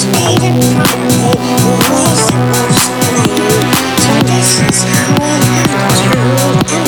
This is how I happened.